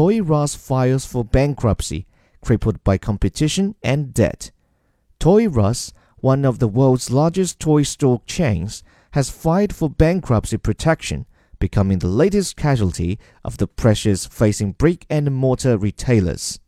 Toy Ross files for bankruptcy, crippled by competition and debt. Toy Ross, one of the world's largest toy store chains, has filed for bankruptcy protection, becoming the latest casualty of the pressures facing brick and mortar retailers.